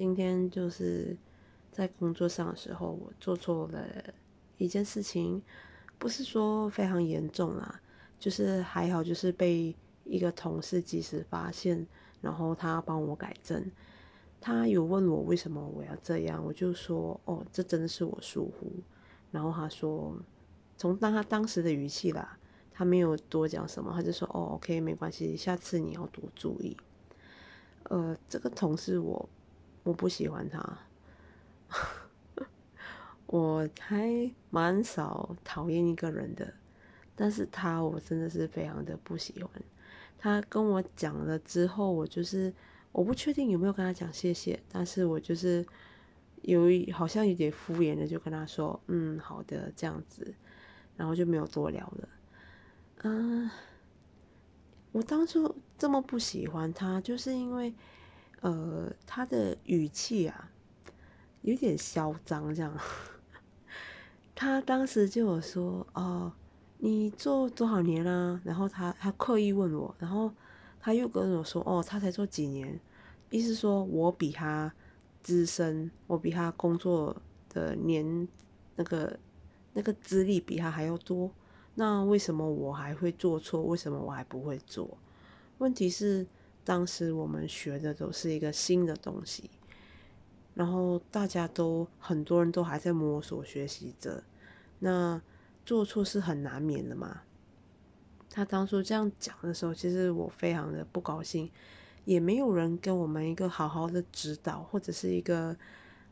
今天就是在工作上的时候，我做错了一件事情，不是说非常严重啦，就是还好，就是被一个同事及时发现，然后他帮我改正。他有问我为什么我要这样，我就说哦，这真的是我疏忽。然后他说，从当他当时的语气啦，他没有多讲什么，他就说哦，OK，没关系，下次你要多注意。呃，这个同事我我不喜欢他，我还蛮少讨厌一个人的，但是他我真的是非常的不喜欢。他跟我讲了之后，我就是。我不确定有没有跟他讲谢谢，但是我就是有好像有点敷衍的，就跟他说，嗯，好的，这样子，然后就没有多聊了。嗯，我当初这么不喜欢他，就是因为，呃，他的语气啊，有点嚣张，这样。他当时就有说，哦，你做多少年啦？然后他他刻意问我，然后。他又跟我说：“哦，他才做几年，意思说我比他资深，我比他工作的年那个那个资历比他还要多。那为什么我还会做错？为什么我还不会做？问题是当时我们学的都是一个新的东西，然后大家都很多人都还在摸索学习着，那做错是很难免的嘛。”他当初这样讲的时候，其实我非常的不高兴，也没有人跟我们一个好好的指导，或者是一个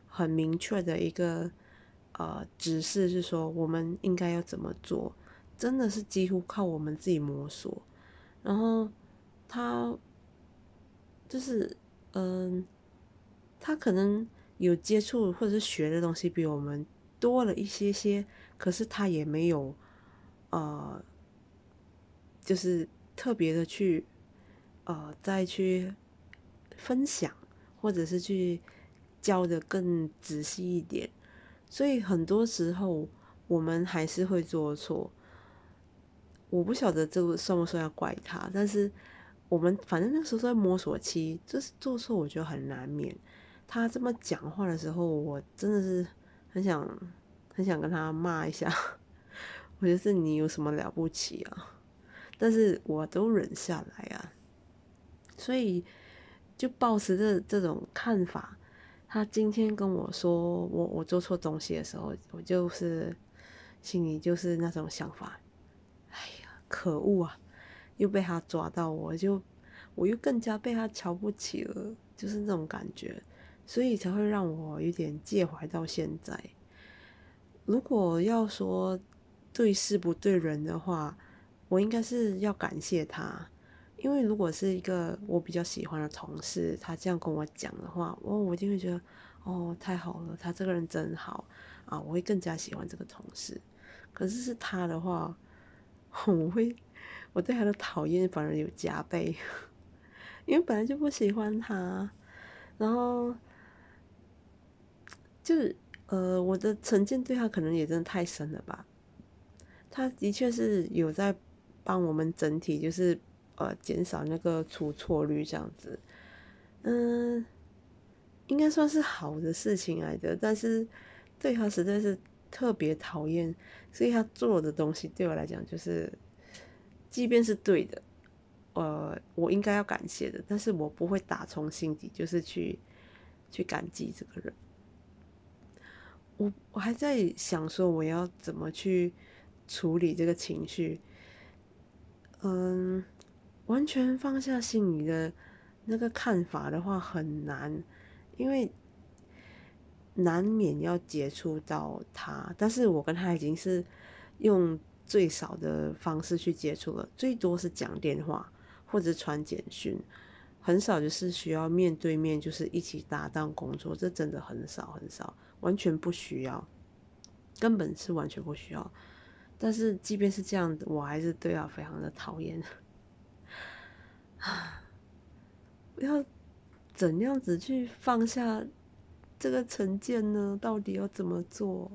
很明确的一个呃指示，是说我们应该要怎么做，真的是几乎靠我们自己摸索。然后他就是嗯，他可能有接触或者是学的东西比我们多了一些些，可是他也没有呃。就是特别的去，呃，再去分享，或者是去教的更仔细一点，所以很多时候我们还是会做错。我不晓得这个算不算要怪他，但是我们反正那时候在摸索期，就是做错，我觉得很难免。他这么讲话的时候，我真的是很想很想跟他骂一下，我觉得是你有什么了不起啊？但是我都忍下来啊，所以就抱持着这种看法。他今天跟我说我我做错东西的时候，我就是心里就是那种想法。哎呀，可恶啊！又被他抓到，我就我又更加被他瞧不起了，就是那种感觉，所以才会让我有点介怀到现在。如果要说对事不对人的话，我应该是要感谢他，因为如果是一个我比较喜欢的同事，他这样跟我讲的话，我我一定会觉得，哦，太好了，他这个人真好啊，我会更加喜欢这个同事。可是是他的话，我会我对他的讨厌反而有加倍，因为本来就不喜欢他，然后就是呃，我的成见对他可能也真的太深了吧。他的确是有在。帮我们整体就是呃减少那个出错率这样子，嗯，应该算是好的事情来的。但是对他实在是特别讨厌，所以他做的东西对我来讲就是，即便是对的，呃，我应该要感谢的，但是我不会打从心底就是去去感激这个人。我我还在想说我要怎么去处理这个情绪。嗯，完全放下心里的那个看法的话很难，因为难免要接触到他。但是我跟他已经是用最少的方式去接触了，最多是讲电话或者传简讯，很少就是需要面对面，就是一起搭档工作，这真的很少很少，完全不需要，根本是完全不需要。但是即便是这样，我还是对他非常的讨厌。啊，要怎样子去放下这个成见呢？到底要怎么做？